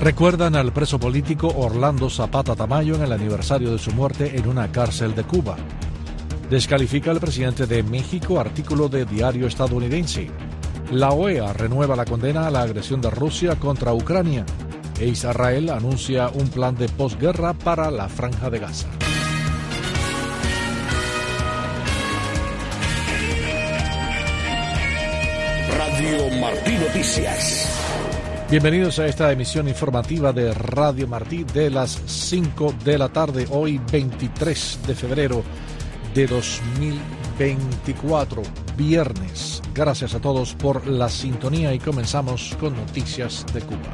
Recuerdan al preso político Orlando Zapata Tamayo en el aniversario de su muerte en una cárcel de Cuba. Descalifica al presidente de México artículo de diario estadounidense. La OEA renueva la condena a la agresión de Rusia contra Ucrania e Israel anuncia un plan de posguerra para la franja de Gaza. Radio Martí Noticias. Bienvenidos a esta emisión informativa de Radio Martí de las 5 de la tarde, hoy 23 de febrero de 2024, viernes. Gracias a todos por la sintonía y comenzamos con noticias de Cuba.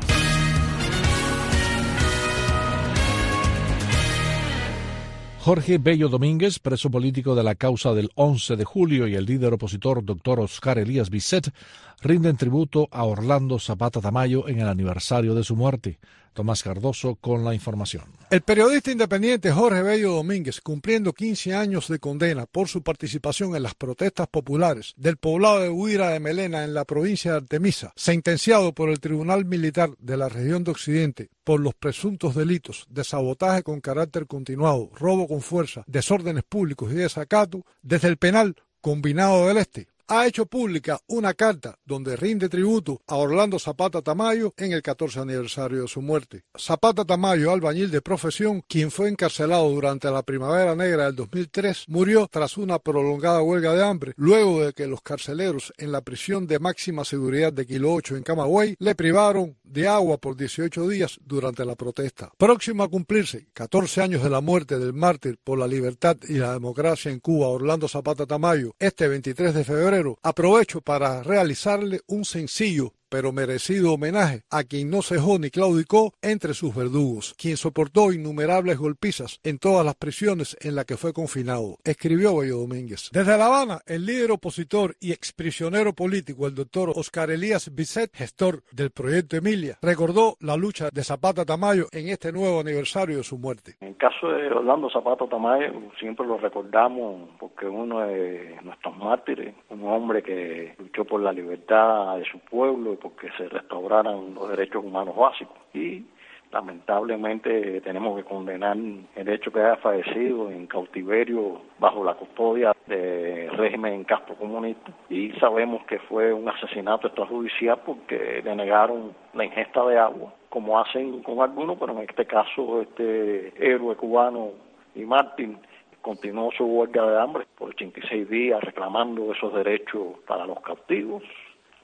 Jorge Bello Domínguez, preso político de la causa del 11 de julio, y el líder opositor doctor Oscar Elías Bisset rinden tributo a Orlando Zapata Tamayo en el aniversario de su muerte. Tomás Cardoso con la información. El periodista independiente Jorge Bello Domínguez, cumpliendo 15 años de condena por su participación en las protestas populares del poblado de Huira de Melena en la provincia de Artemisa, sentenciado por el Tribunal Militar de la región de Occidente por los presuntos delitos de sabotaje con carácter continuado, robo con fuerza, desórdenes públicos y desacato, desde el penal combinado del Este ha hecho pública una carta donde rinde tributo a Orlando Zapata Tamayo en el 14 aniversario de su muerte. Zapata Tamayo, albañil de profesión, quien fue encarcelado durante la Primavera Negra del 2003, murió tras una prolongada huelga de hambre, luego de que los carceleros en la prisión de máxima seguridad de Kilo 8 en Camagüey le privaron de agua por 18 días durante la protesta. Próximo a cumplirse 14 años de la muerte del mártir por la libertad y la democracia en Cuba, Orlando Zapata Tamayo, este 23 de febrero, aprovecho para realizarle un sencillo pero merecido homenaje a quien no cejó ni claudicó entre sus verdugos, quien soportó innumerables golpizas en todas las prisiones en las que fue confinado, escribió Bello Domínguez. Desde La Habana, el líder opositor y exprisionero político, el doctor Oscar Elías Bisset, gestor del proyecto Emilia, recordó la lucha de Zapata Tamayo en este nuevo aniversario de su muerte. En el caso de Orlando Zapata Tamayo, siempre lo recordamos porque uno de nuestros mártires, un hombre que luchó por la libertad de su pueblo porque se restauraran los derechos humanos básicos. Y lamentablemente tenemos que condenar el hecho que haya fallecido en cautiverio bajo la custodia del régimen caspo comunista y sabemos que fue un asesinato extrajudicial porque le negaron la ingesta de agua como hacen con algunos pero en este caso este héroe cubano y Martín continuó su huelga de hambre por 86 días reclamando esos derechos para los cautivos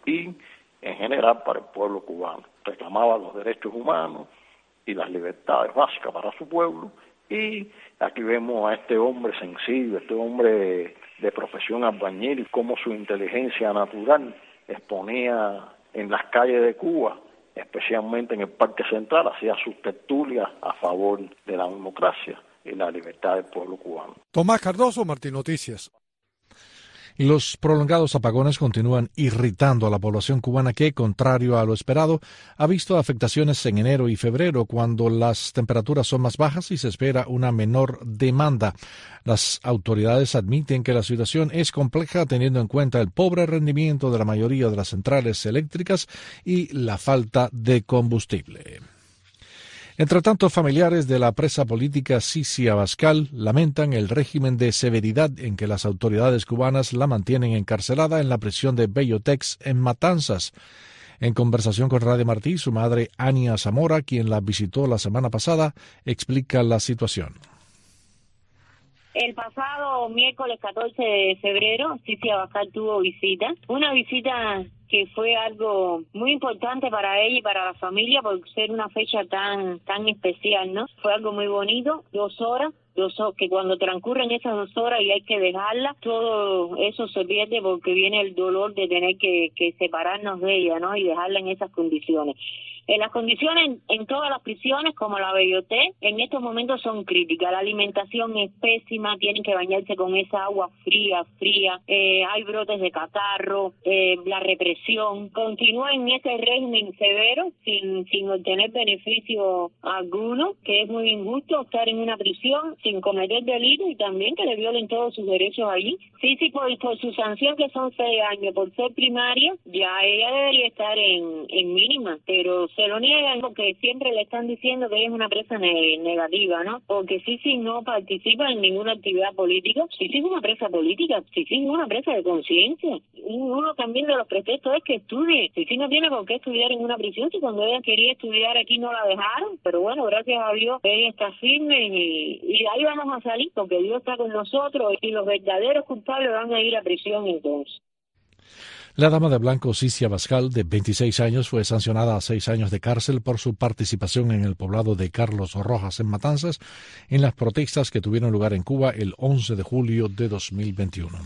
y en general para el pueblo cubano. Reclamaba los derechos humanos y las libertades básicas para su pueblo y aquí vemos a este hombre sensible, este hombre de profesión albañil, cómo su inteligencia natural exponía en las calles de Cuba, especialmente en el Parque Central, hacía sus tertulias a favor de la democracia y la libertad del pueblo cubano. Tomás Cardoso, Martín Noticias. Los prolongados apagones continúan irritando a la población cubana que, contrario a lo esperado, ha visto afectaciones en enero y febrero cuando las temperaturas son más bajas y se espera una menor demanda. Las autoridades admiten que la situación es compleja teniendo en cuenta el pobre rendimiento de la mayoría de las centrales eléctricas y la falta de combustible. Entre tanto, familiares de la presa política Sisi Abascal lamentan el régimen de severidad en que las autoridades cubanas la mantienen encarcelada en la prisión de Bellotex en Matanzas. En conversación con Radio Martí, su madre Ania Zamora, quien la visitó la semana pasada, explica la situación. El pasado miércoles 14 de febrero, Sisi Abascal tuvo visita, una visita que fue algo muy importante para ella y para la familia por ser una fecha tan tan especial, ¿no? Fue algo muy bonito, dos horas, dos que cuando transcurren esas dos horas y hay que dejarla, todo eso se pierde porque viene el dolor de tener que, que separarnos de ella, ¿no? Y dejarla en esas condiciones. En las condiciones en, todas las prisiones, como la Belloté, en estos momentos son críticas. La alimentación es pésima, tienen que bañarse con esa agua fría, fría. Eh, hay brotes de catarro, eh, la represión. Continúa en ese régimen severo, sin, sin obtener beneficio alguno, que es muy injusto estar en una prisión sin cometer delito y también que le violen todos sus derechos allí. Sí, sí, por, por su sanción que son seis años, por ser primaria, ya ella debería estar en, en mínima, pero se lo niegan porque siempre le están diciendo que ella es una presa negativa, ¿no? Porque Sisi no participa en ninguna actividad política. Sisi es una presa política, Sisi es una presa de conciencia. Uno también de los pretextos es que estudie. Sisi no tiene por qué estudiar en una prisión si cuando ella quería estudiar aquí no la dejaron. Pero bueno, gracias a Dios ella está firme y, y ahí vamos a salir porque Dios está con nosotros y los verdaderos culpables van a ir a prisión entonces. La dama de blanco Cicia Bascal, de 26 años, fue sancionada a seis años de cárcel por su participación en el poblado de Carlos Rojas en Matanzas en las protestas que tuvieron lugar en Cuba el 11 de julio de 2021.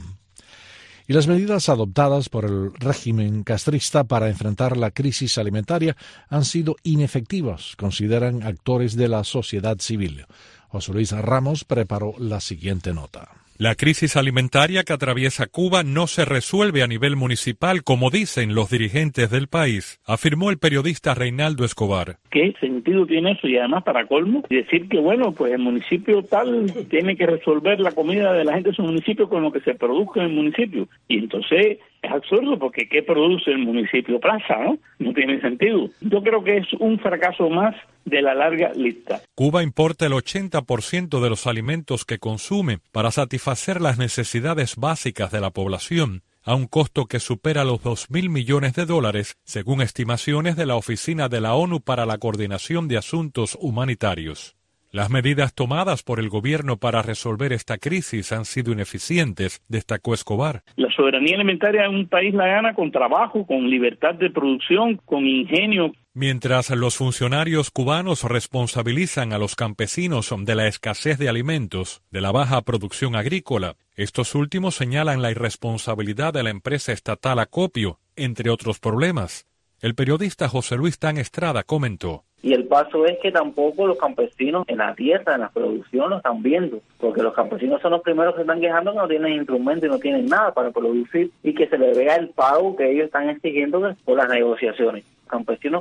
Y las medidas adoptadas por el régimen castrista para enfrentar la crisis alimentaria han sido inefectivas, consideran actores de la sociedad civil. José Luis Ramos preparó la siguiente nota. La crisis alimentaria que atraviesa Cuba no se resuelve a nivel municipal, como dicen los dirigentes del país, afirmó el periodista Reinaldo Escobar. ¿Qué sentido tiene eso? Y además, para colmo, decir que, bueno, pues el municipio tal tiene que resolver la comida de la gente de su municipio con lo que se produzca en el municipio. Y entonces es absurdo porque ¿qué produce el municipio Plaza? ¿no? no tiene sentido. Yo creo que es un fracaso más de la larga lista. Cuba importa el 80% de los alimentos que consume para satisfacer las necesidades básicas de la población a un costo que supera los 2.000 millones de dólares, según estimaciones de la Oficina de la ONU para la Coordinación de Asuntos Humanitarios. Las medidas tomadas por el gobierno para resolver esta crisis han sido ineficientes, destacó Escobar. La soberanía alimentaria en un país la gana con trabajo, con libertad de producción, con ingenio. Mientras los funcionarios cubanos responsabilizan a los campesinos de la escasez de alimentos, de la baja producción agrícola, estos últimos señalan la irresponsabilidad de la empresa estatal Acopio, entre otros problemas. El periodista José Luis Tan Estrada comentó. Y el paso es que tampoco los campesinos en la tierra, en la producción, lo están viendo, porque los campesinos son los primeros que están quejando que no tienen instrumentos y no tienen nada para producir y que se le vea el pago que ellos están exigiendo por las negociaciones.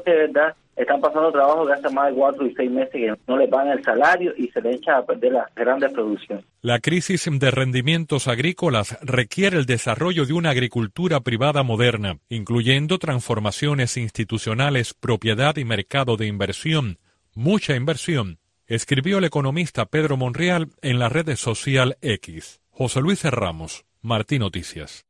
Que verdad están pasando trabajo de hace más de cuatro y seis meses que no el salario y se a perder las grandes producciones. La crisis de rendimientos agrícolas requiere el desarrollo de una agricultura privada moderna, incluyendo transformaciones institucionales, propiedad y mercado de inversión, mucha inversión, escribió el economista Pedro Monreal en la red social X. José Luis Ramos, Martín Noticias.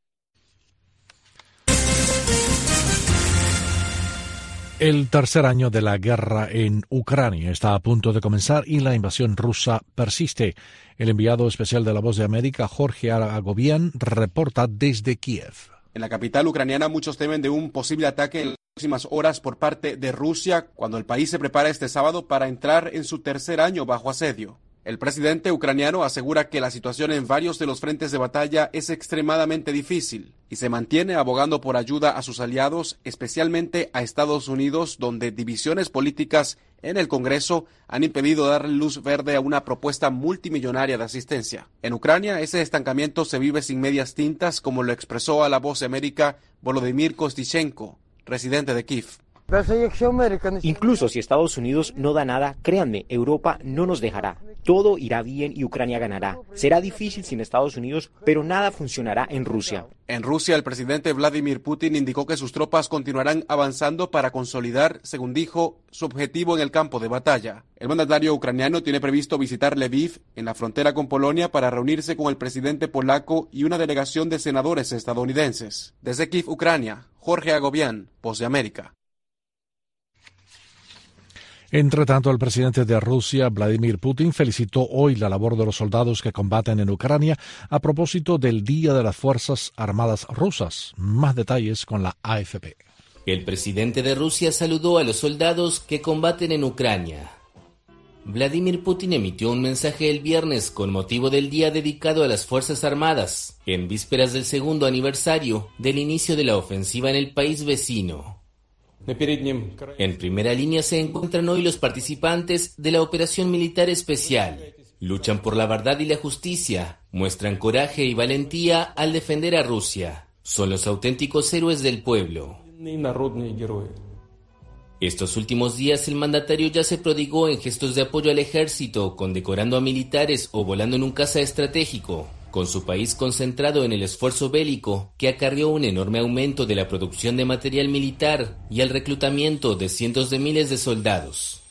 El tercer año de la guerra en Ucrania está a punto de comenzar y la invasión rusa persiste. El enviado especial de la Voz de América, Jorge Agobian, reporta desde Kiev. En la capital ucraniana muchos temen de un posible ataque en las próximas horas por parte de Rusia cuando el país se prepara este sábado para entrar en su tercer año bajo asedio. El presidente ucraniano asegura que la situación en varios de los frentes de batalla es extremadamente difícil y se mantiene abogando por ayuda a sus aliados, especialmente a Estados Unidos, donde divisiones políticas en el Congreso han impedido darle luz verde a una propuesta multimillonaria de asistencia. En Ucrania, ese estancamiento se vive sin medias tintas, como lo expresó a la voz de América Volodymyr Kostichenko, residente de Kiev. Incluso si Estados Unidos no da nada, créanme, Europa no nos dejará. Todo irá bien y Ucrania ganará. Será difícil sin Estados Unidos, pero nada funcionará en Rusia. En Rusia, el presidente Vladimir Putin indicó que sus tropas continuarán avanzando para consolidar, según dijo, su objetivo en el campo de batalla. El mandatario ucraniano tiene previsto visitar Lviv, en la frontera con Polonia, para reunirse con el presidente polaco y una delegación de senadores estadounidenses. Desde Kiev, Ucrania, Jorge Agobián, Voz de América. Entre tanto, el presidente de Rusia, Vladimir Putin, felicitó hoy la labor de los soldados que combaten en Ucrania a propósito del Día de las Fuerzas Armadas Rusas. Más detalles con la AFP. El presidente de Rusia saludó a los soldados que combaten en Ucrania. Vladimir Putin emitió un mensaje el viernes con motivo del día dedicado a las Fuerzas Armadas, en vísperas del segundo aniversario del inicio de la ofensiva en el país vecino. En primera línea se encuentran hoy los participantes de la operación militar especial. Luchan por la verdad y la justicia, muestran coraje y valentía al defender a Rusia. Son los auténticos héroes del pueblo. Estos últimos días el mandatario ya se prodigó en gestos de apoyo al ejército, condecorando a militares o volando en un caza estratégico. Con su país concentrado en el esfuerzo bélico que acarrió un enorme aumento de la producción de material militar y el reclutamiento de cientos de miles de soldados.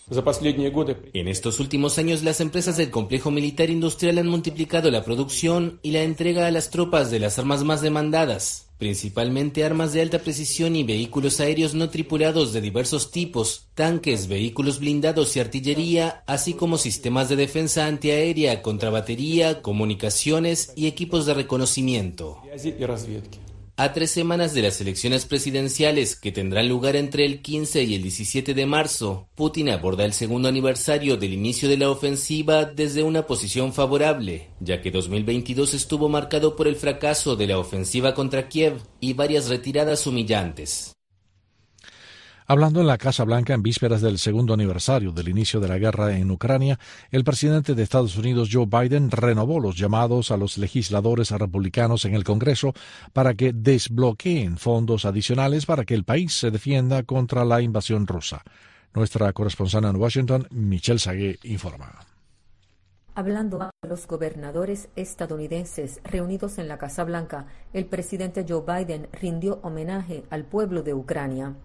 En estos últimos años, las empresas del complejo militar industrial han multiplicado la producción y la entrega a las tropas de las armas más demandadas, principalmente armas de alta precisión y vehículos aéreos no tripulados de diversos tipos, tanques, vehículos blindados y artillería, así como sistemas de defensa antiaérea, contrabatería, comunicaciones y equipos de reconocimiento. A tres semanas de las elecciones presidenciales que tendrán lugar entre el 15 y el 17 de marzo, Putin aborda el segundo aniversario del inicio de la ofensiva desde una posición favorable, ya que 2022 estuvo marcado por el fracaso de la ofensiva contra Kiev y varias retiradas humillantes. Hablando en la Casa Blanca en vísperas del segundo aniversario del inicio de la guerra en Ucrania, el presidente de Estados Unidos, Joe Biden, renovó los llamados a los legisladores republicanos en el Congreso para que desbloqueen fondos adicionales para que el país se defienda contra la invasión rusa. Nuestra corresponsal en Washington, Michelle Sagué, informa. Hablando a los gobernadores estadounidenses reunidos en la Casa Blanca, el presidente Joe Biden rindió homenaje al pueblo de Ucrania.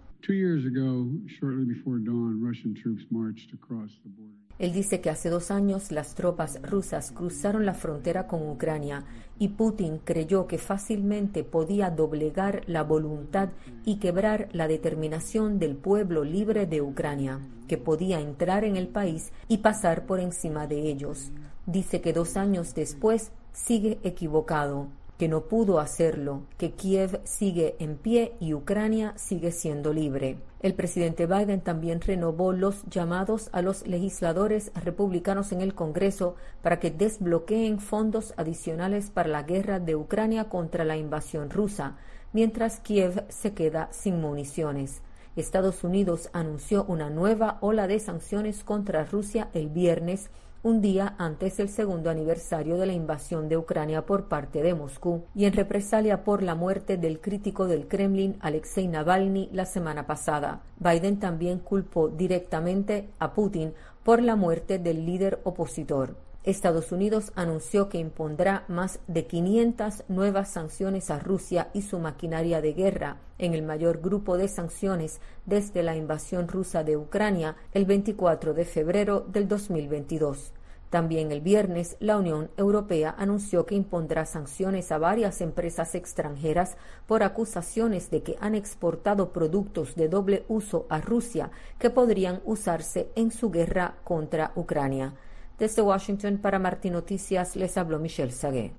Él dice que hace dos años las tropas rusas cruzaron la frontera con Ucrania y Putin creyó que fácilmente podía doblegar la voluntad y quebrar la determinación del pueblo libre de Ucrania, que podía entrar en el país y pasar por encima de ellos. Dice que dos años después sigue equivocado que no pudo hacerlo, que Kiev sigue en pie y Ucrania sigue siendo libre. El presidente Biden también renovó los llamados a los legisladores republicanos en el Congreso para que desbloqueen fondos adicionales para la guerra de Ucrania contra la invasión rusa, mientras Kiev se queda sin municiones. Estados Unidos anunció una nueva ola de sanciones contra Rusia el viernes un día antes del segundo aniversario de la invasión de Ucrania por parte de Moscú y en represalia por la muerte del crítico del Kremlin Alexei Navalny la semana pasada. Biden también culpó directamente a Putin por la muerte del líder opositor. Estados Unidos anunció que impondrá más de 500 nuevas sanciones a Rusia y su maquinaria de guerra, en el mayor grupo de sanciones desde la invasión rusa de Ucrania el 24 de febrero del 2022. También el viernes, la Unión Europea anunció que impondrá sanciones a varias empresas extranjeras por acusaciones de que han exportado productos de doble uso a Rusia que podrían usarse en su guerra contra Ucrania. Desde Washington para Martín Noticias les habló Michelle Sagué.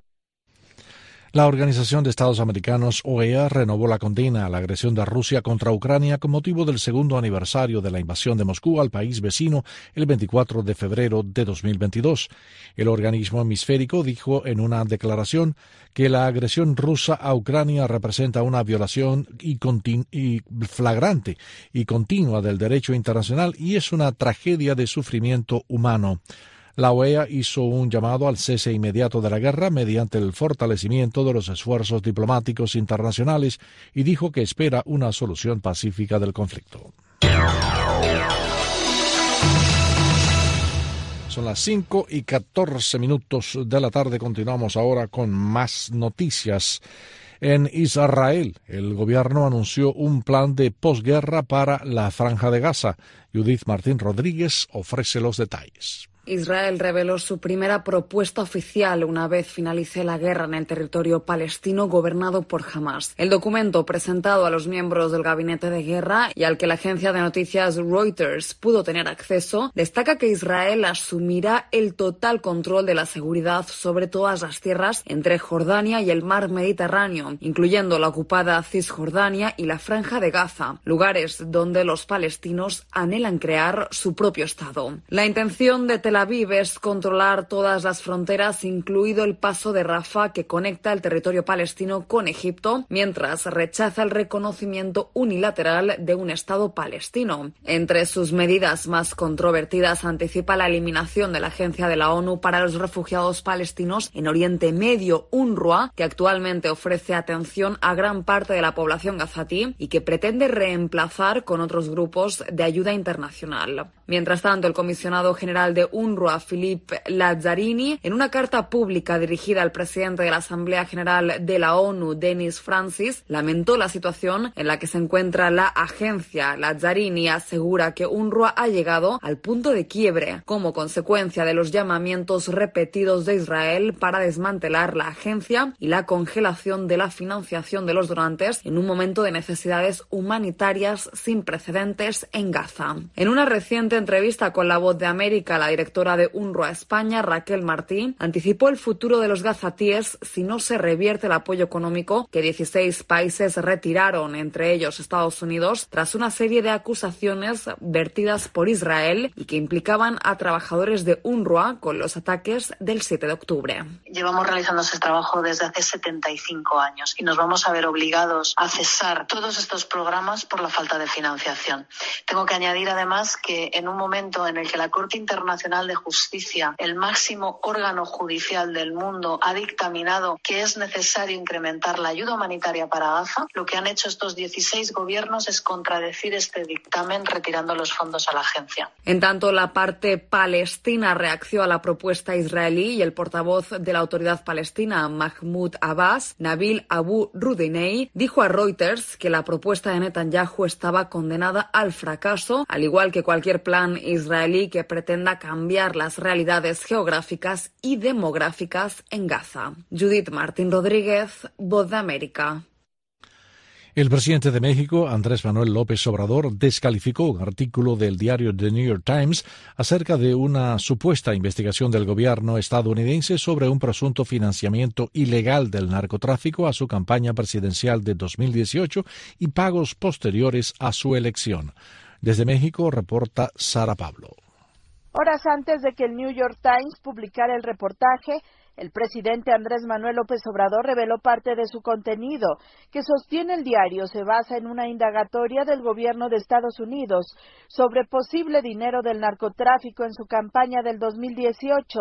La Organización de Estados Americanos, OEA, renovó la condena a la agresión de Rusia contra Ucrania con motivo del segundo aniversario de la invasión de Moscú al país vecino el 24 de febrero de 2022. El organismo hemisférico dijo en una declaración que la agresión rusa a Ucrania representa una violación y, y flagrante y continua del derecho internacional y es una tragedia de sufrimiento humano. La OEA hizo un llamado al cese inmediato de la guerra mediante el fortalecimiento de los esfuerzos diplomáticos internacionales y dijo que espera una solución pacífica del conflicto. Son las 5 y 14 minutos de la tarde. Continuamos ahora con más noticias. En Israel, el gobierno anunció un plan de posguerra para la franja de Gaza. Judith Martín Rodríguez ofrece los detalles. Israel reveló su primera propuesta oficial una vez finalice la guerra en el territorio palestino gobernado por Hamas. El documento presentado a los miembros del gabinete de guerra y al que la agencia de noticias Reuters pudo tener acceso destaca que Israel asumirá el total control de la seguridad sobre todas las tierras entre Jordania y el mar Mediterráneo, incluyendo la ocupada Cisjordania y la franja de Gaza, lugares donde los palestinos anhelan crear su propio Estado. La intención de Tel Aviv es controlar todas las fronteras, incluido el paso de Rafah que conecta el territorio palestino con Egipto, mientras rechaza el reconocimiento unilateral de un Estado palestino. Entre sus medidas más controvertidas anticipa la eliminación de la Agencia de la ONU para los Refugiados Palestinos en Oriente Medio, UNRWA, que actualmente ofrece atención a gran parte de la población gazatí y que pretende reemplazar con otros grupos de ayuda internacional. Mientras tanto, el comisionado general de UNRWA, Philippe Lazzarini, en una carta pública dirigida al presidente de la Asamblea General de la ONU, Denis Francis, lamentó la situación en la que se encuentra la agencia. Lazzarini asegura que UNRWA ha llegado al punto de quiebre como consecuencia de los llamamientos repetidos de Israel para desmantelar la agencia y la congelación de la financiación de los donantes en un momento de necesidades humanitarias sin precedentes en Gaza. En una reciente entrevista con La Voz de América, la directora de UNRWA España, Raquel Martín, anticipó el futuro de los gazatíes si no se revierte el apoyo económico que 16 países retiraron, entre ellos Estados Unidos, tras una serie de acusaciones vertidas por Israel y que implicaban a trabajadores de UNRWA con los ataques del 7 de octubre. Llevamos realizando ese trabajo desde hace 75 años y nos vamos a ver obligados a cesar todos estos programas por la falta de financiación. Tengo que añadir además que en un momento en el que la Corte Internacional de Justicia, el máximo órgano judicial del mundo, ha dictaminado que es necesario incrementar la ayuda humanitaria para Gaza, lo que han hecho estos 16 gobiernos es contradecir este dictamen retirando los fondos a la agencia. En tanto, la parte palestina reaccionó a la propuesta israelí y el portavoz de la autoridad palestina, Mahmoud Abbas, Nabil Abu Rudinei, dijo a Reuters que la propuesta de Netanyahu estaba condenada al fracaso, al igual que cualquier plan israelí que pretenda cambiar las realidades geográficas y demográficas en Gaza. Judith Martín Rodríguez, Voz de América. El presidente de México, Andrés Manuel López Obrador, descalificó un artículo del diario The New York Times acerca de una supuesta investigación del gobierno estadounidense sobre un presunto financiamiento ilegal del narcotráfico a su campaña presidencial de 2018 y pagos posteriores a su elección. Desde México reporta Sara Pablo. Horas antes de que el New York Times publicara el reportaje, el presidente Andrés Manuel López Obrador reveló parte de su contenido, que sostiene el diario se basa en una indagatoria del gobierno de Estados Unidos sobre posible dinero del narcotráfico en su campaña del 2018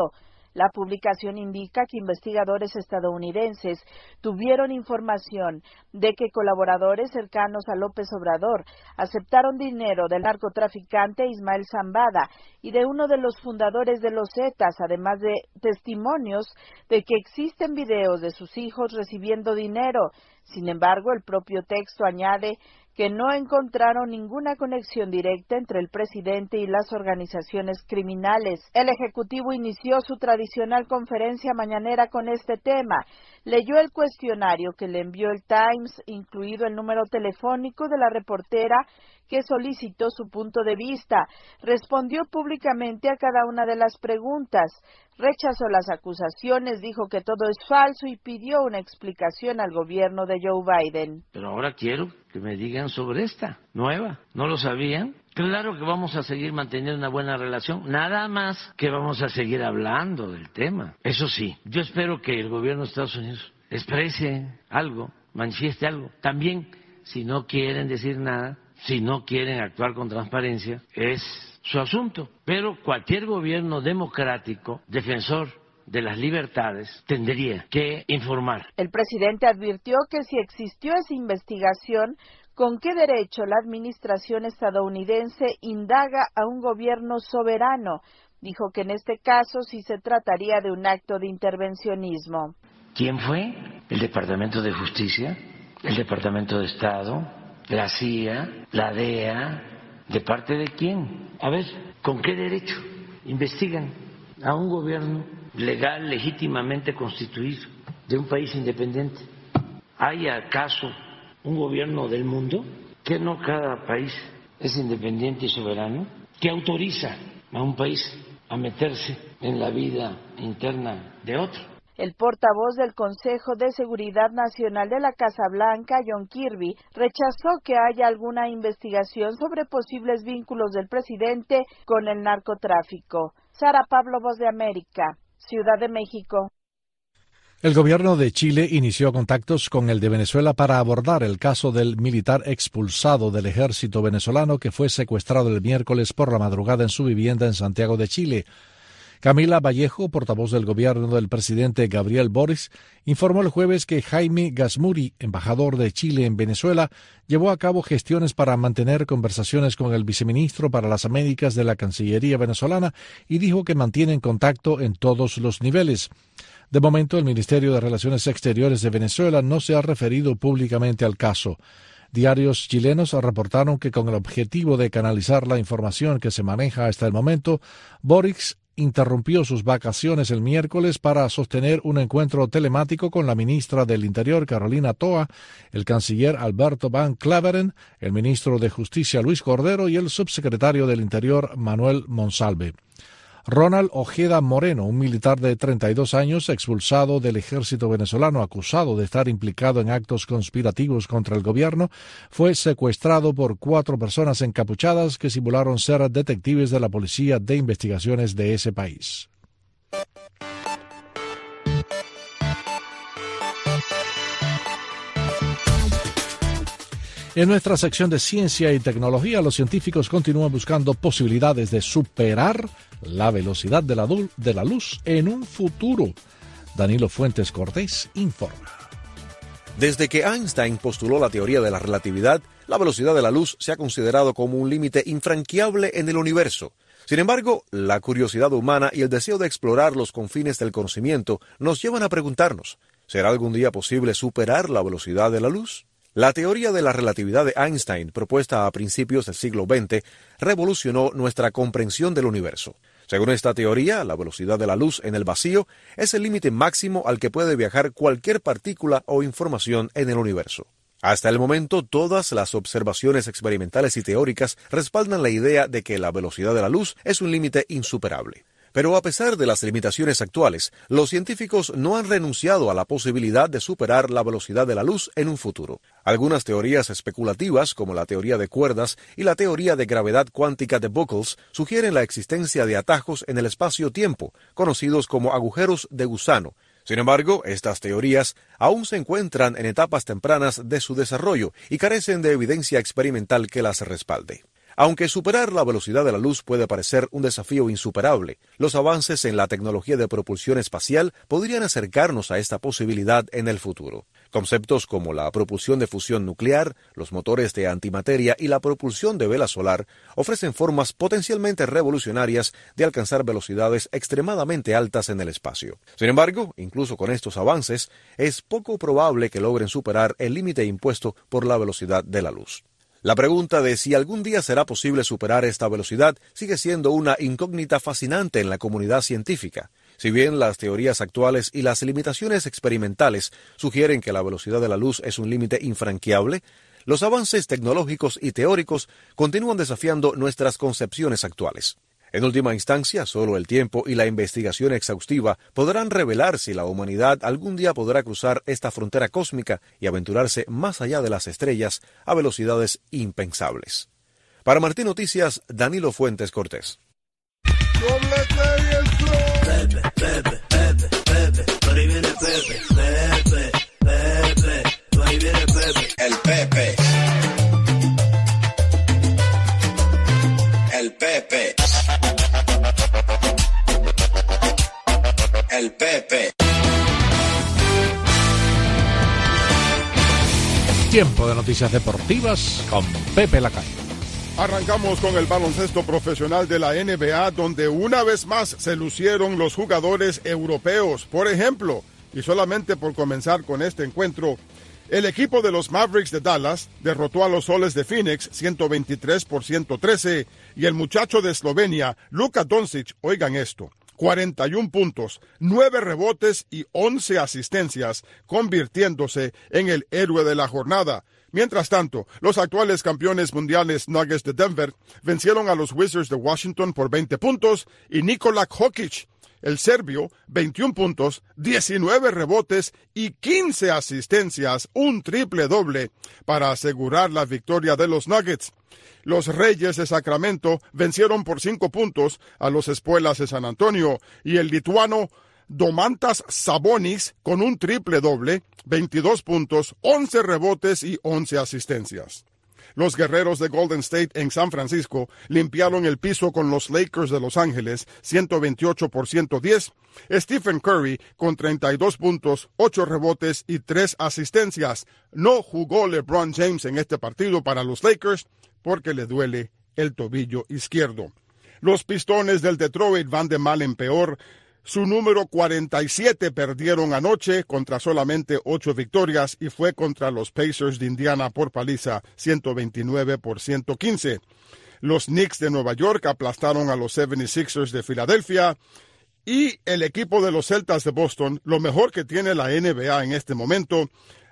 la publicación indica que investigadores estadounidenses tuvieron información de que colaboradores cercanos a López Obrador aceptaron dinero del narcotraficante Ismael Zambada y de uno de los fundadores de los Zetas, además de testimonios de que existen videos de sus hijos recibiendo dinero. Sin embargo, el propio texto añade que no encontraron ninguna conexión directa entre el presidente y las organizaciones criminales. El Ejecutivo inició su tradicional conferencia mañanera con este tema. Leyó el cuestionario que le envió el Times, incluido el número telefónico de la reportera que solicitó su punto de vista. Respondió públicamente a cada una de las preguntas. Rechazó las acusaciones, dijo que todo es falso y pidió una explicación al gobierno de Joe Biden. Pero ahora quiero que me digan sobre esta nueva. ¿No lo sabían? Claro que vamos a seguir manteniendo una buena relación, nada más que vamos a seguir hablando del tema. Eso sí, yo espero que el gobierno de Estados Unidos exprese algo, manifieste algo. También, si no quieren decir nada, si no quieren actuar con transparencia, es su asunto. Pero cualquier gobierno democrático, defensor de las libertades, tendría que informar. El presidente advirtió que si existió esa investigación, ¿con qué derecho la administración estadounidense indaga a un gobierno soberano? Dijo que en este caso sí se trataría de un acto de intervencionismo. ¿Quién fue? ¿El Departamento de Justicia? ¿El Departamento de Estado? La CIA, la DEA, ¿de parte de quién? A ver, ¿con qué derecho investigan a un gobierno legal, legítimamente constituido, de un país independiente? ¿Hay acaso un gobierno del mundo? que no cada país es independiente y soberano? ¿Que autoriza a un país a meterse en la vida interna de otro? El portavoz del Consejo de Seguridad Nacional de la Casa Blanca, John Kirby, rechazó que haya alguna investigación sobre posibles vínculos del presidente con el narcotráfico. Sara Pablo, Voz de América, Ciudad de México. El gobierno de Chile inició contactos con el de Venezuela para abordar el caso del militar expulsado del ejército venezolano que fue secuestrado el miércoles por la madrugada en su vivienda en Santiago de Chile. Camila Vallejo, portavoz del gobierno del presidente Gabriel Boris, informó el jueves que Jaime Gasmuri, embajador de Chile en Venezuela, llevó a cabo gestiones para mantener conversaciones con el viceministro para las Américas de la Cancillería venezolana y dijo que mantienen contacto en todos los niveles. De momento, el Ministerio de Relaciones Exteriores de Venezuela no se ha referido públicamente al caso. Diarios chilenos reportaron que con el objetivo de canalizar la información que se maneja hasta el momento, Boric interrumpió sus vacaciones el miércoles para sostener un encuentro telemático con la ministra del Interior Carolina Toa, el canciller Alberto Van Claveren, el ministro de Justicia Luis Cordero y el subsecretario del Interior Manuel Monsalve. Ronald Ojeda Moreno, un militar de 32 años expulsado del ejército venezolano acusado de estar implicado en actos conspirativos contra el gobierno, fue secuestrado por cuatro personas encapuchadas que simularon ser detectives de la Policía de Investigaciones de ese país. En nuestra sección de ciencia y tecnología, los científicos continúan buscando posibilidades de superar la velocidad de la, luz en un futuro. Danilo Fuentes Cortés informa. Desde que Einstein postuló la teoría de la relatividad, la velocidad de la luz se ha considerado como un límite infranqueable en el universo. Sin embargo, la curiosidad humana y el deseo de explorar los confines del conocimiento nos llevan a preguntarnos, ¿será algún día posible superar la velocidad de la luz? La teoría de la relatividad de Einstein, propuesta a principios del siglo XX, revolucionó nuestra comprensión del universo. Según esta teoría, la velocidad de la luz en el vacío es el límite máximo al que puede viajar cualquier partícula o información en el universo. Hasta el momento, todas las observaciones experimentales y teóricas respaldan la idea de que la velocidad de la luz es un límite insuperable. Pero a pesar de las limitaciones actuales, los científicos no han renunciado a la posibilidad de superar la velocidad de la luz en un futuro. Algunas teorías especulativas, como la teoría de cuerdas y la teoría de gravedad cuántica de Buckles, sugieren la existencia de atajos en el espacio-tiempo, conocidos como agujeros de gusano, sin embargo, estas teorías aún se encuentran en etapas tempranas de su desarrollo y carecen de evidencia experimental que las respalde. Aunque superar la velocidad de la luz puede parecer un desafío insuperable, los avances en la tecnología de propulsión espacial podrían acercarnos a esta posibilidad en el futuro. Conceptos como la propulsión de fusión nuclear, los motores de antimateria y la propulsión de vela solar ofrecen formas potencialmente revolucionarias de alcanzar velocidades extremadamente altas en el espacio. Sin embargo, incluso con estos avances, es poco probable que logren superar el límite impuesto por la velocidad de la luz. La pregunta de si algún día será posible superar esta velocidad sigue siendo una incógnita fascinante en la comunidad científica. Si bien las teorías actuales y las limitaciones experimentales sugieren que la velocidad de la luz es un límite infranqueable, los avances tecnológicos y teóricos continúan desafiando nuestras concepciones actuales. En última instancia, solo el tiempo y la investigación exhaustiva podrán revelar si la humanidad algún día podrá cruzar esta frontera cósmica y aventurarse más allá de las estrellas a velocidades impensables. Para Martín Noticias, Danilo Fuentes Cortés. El Pepe. El Pepe. El Pepe. Tiempo de noticias deportivas con Pepe Lacayo. Arrancamos con el baloncesto profesional de la NBA, donde una vez más se lucieron los jugadores europeos. Por ejemplo, y solamente por comenzar con este encuentro, el equipo de los Mavericks de Dallas derrotó a los Soles de Phoenix 123 por 113 y el muchacho de Eslovenia, Luka Doncic, oigan esto, 41 puntos, 9 rebotes y 11 asistencias, convirtiéndose en el héroe de la jornada. Mientras tanto, los actuales campeones mundiales Nuggets de Denver vencieron a los Wizards de Washington por 20 puntos y Nikola Jokic el serbio, 21 puntos, 19 rebotes y 15 asistencias, un triple doble, para asegurar la victoria de los Nuggets. Los Reyes de Sacramento vencieron por 5 puntos a los Espuelas de San Antonio y el lituano Domantas Sabonis con un triple doble, 22 puntos, 11 rebotes y 11 asistencias. Los guerreros de Golden State en San Francisco limpiaron el piso con los Lakers de Los Ángeles 128 por 110. Stephen Curry con 32 puntos, 8 rebotes y 3 asistencias. No jugó LeBron James en este partido para los Lakers porque le duele el tobillo izquierdo. Los Pistones del Detroit van de mal en peor. Su número 47 perdieron anoche contra solamente 8 victorias y fue contra los Pacers de Indiana por paliza 129 por 115. Los Knicks de Nueva York aplastaron a los 76ers de Filadelfia y el equipo de los Celtas de Boston, lo mejor que tiene la NBA en este momento,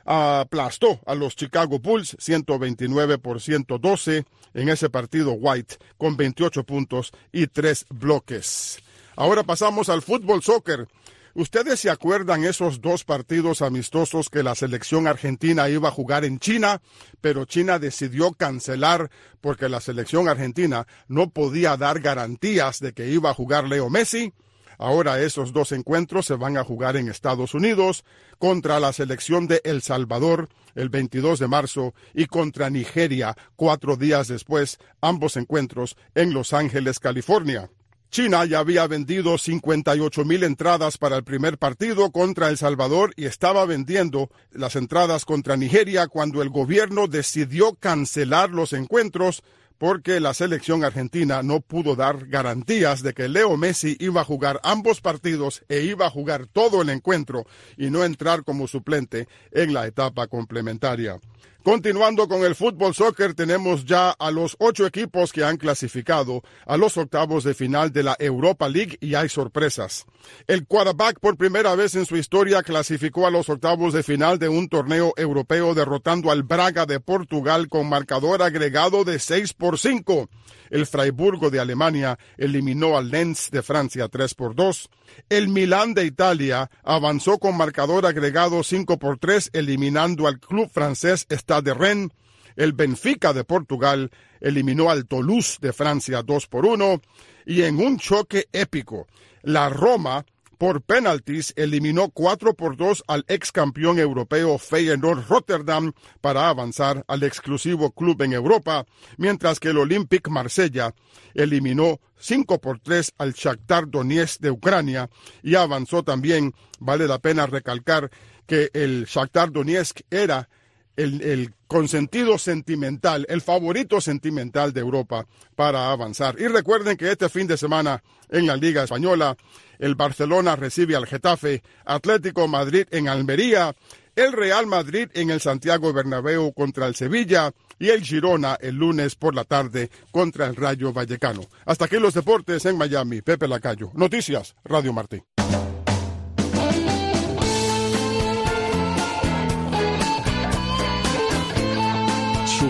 aplastó a los Chicago Bulls 129 por 112 en ese partido White con 28 puntos y 3 bloques. Ahora pasamos al fútbol soccer. ¿Ustedes se acuerdan esos dos partidos amistosos que la selección argentina iba a jugar en China, pero China decidió cancelar porque la selección argentina no podía dar garantías de que iba a jugar Leo Messi? Ahora esos dos encuentros se van a jugar en Estados Unidos contra la selección de El Salvador el 22 de marzo y contra Nigeria cuatro días después, ambos encuentros en Los Ángeles, California. China ya había vendido 58 mil entradas para el primer partido contra El Salvador y estaba vendiendo las entradas contra Nigeria cuando el gobierno decidió cancelar los encuentros porque la selección argentina no pudo dar garantías de que Leo Messi iba a jugar ambos partidos e iba a jugar todo el encuentro y no entrar como suplente en la etapa complementaria. Continuando con el fútbol soccer, tenemos ya a los ocho equipos que han clasificado a los octavos de final de la Europa League y hay sorpresas. El quarterback por primera vez en su historia clasificó a los octavos de final de un torneo europeo derrotando al Braga de Portugal con marcador agregado de 6 por 5. El Freiburgo de Alemania eliminó al Lens de Francia 3 por 2. El Milán de Italia avanzó con marcador agregado 5 por 3, eliminando al club francés Stade Rennes. El Benfica de Portugal eliminó al Toulouse de Francia 2 por 1. Y en un choque épico, la Roma por penaltis eliminó 4 por 2 al ex campeón europeo Feyenoord Rotterdam para avanzar al exclusivo club en Europa, mientras que el Olympique Marsella eliminó 5 por 3 al Shakhtar Donetsk de Ucrania. Y avanzó también, vale la pena recalcar que el Shakhtar Donetsk era el, consentido sentimental, el favorito sentimental de Europa para avanzar. Y recuerden que este fin de semana en la Liga Española, el Barcelona recibe al Getafe, Atlético Madrid en Almería, el Real Madrid en el Santiago Bernabéu contra el Sevilla y el Girona el lunes por la tarde contra el Rayo Vallecano. Hasta aquí los deportes en Miami. Pepe Lacayo. Noticias, Radio Martín.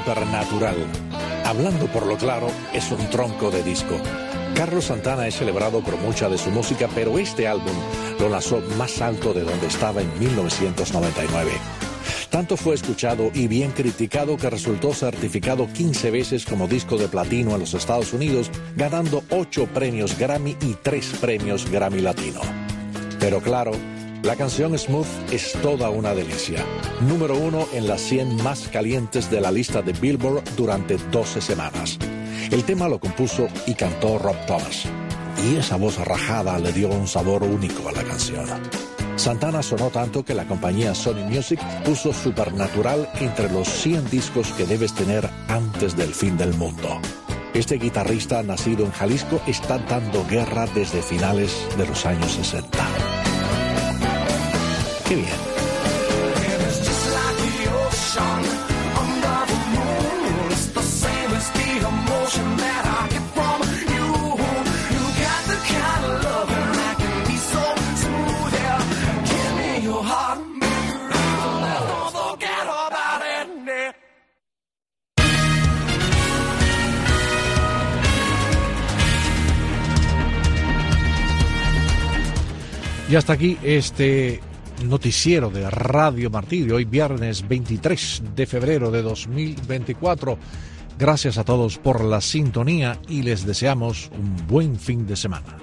Supernatural. Hablando por lo claro, es un tronco de disco. Carlos Santana es celebrado por mucha de su música, pero este álbum lo lanzó más alto de donde estaba en 1999. Tanto fue escuchado y bien criticado que resultó certificado 15 veces como disco de platino en los Estados Unidos, ganando 8 premios Grammy y 3 premios Grammy Latino. Pero claro, la canción Smooth es toda una delicia. Número uno en las 100 más calientes de la lista de Billboard durante 12 semanas. El tema lo compuso y cantó Rob Thomas. Y esa voz rajada le dio un sabor único a la canción. Santana sonó tanto que la compañía Sony Music puso Supernatural entre los 100 discos que debes tener antes del fin del mundo. Este guitarrista nacido en Jalisco está dando guerra desde finales de los años 60. Qué bien. Y hasta aquí este noticiero de Radio Martí de hoy viernes 23 de febrero de 2024. Gracias a todos por la sintonía y les deseamos un buen fin de semana.